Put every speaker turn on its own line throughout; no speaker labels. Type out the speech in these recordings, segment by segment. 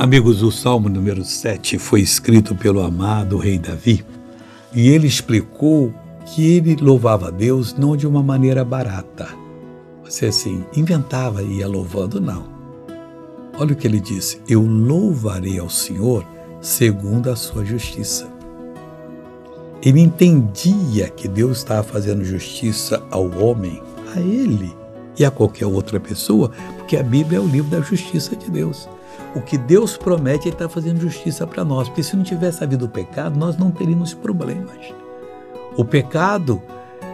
Amigos, o Salmo número 7 foi escrito pelo amado rei Davi e ele explicou que ele louvava a Deus não de uma maneira barata. Você assim, inventava e ia louvando, não. Olha o que ele disse: Eu louvarei ao Senhor segundo a sua justiça. Ele entendia que Deus estava fazendo justiça ao homem, a ele e a qualquer outra pessoa, porque a Bíblia é o livro da justiça de Deus. O que Deus promete, Ele está fazendo justiça para nós. Porque se não tivesse havido o pecado, nós não teríamos problemas. O pecado,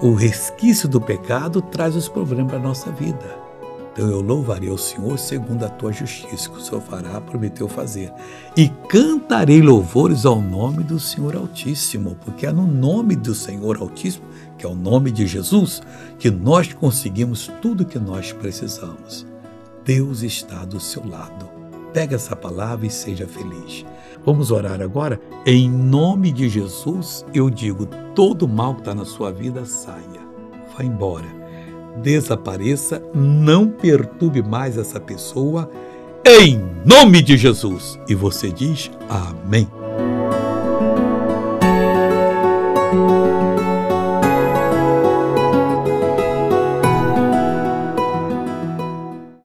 o resquício do pecado, traz os problemas para a nossa vida. Então eu louvarei o Senhor segundo a tua justiça, que o Senhor fará, prometeu fazer. E cantarei louvores ao nome do Senhor Altíssimo, porque é no nome do Senhor Altíssimo, que é o nome de Jesus, que nós conseguimos tudo que nós precisamos. Deus está do seu lado. Pega essa palavra e seja feliz. Vamos orar agora? Em nome de Jesus, eu digo: todo mal que está na sua vida, saia. Vá embora. Desapareça, não perturbe mais essa pessoa. Em nome de Jesus. E você diz: Amém.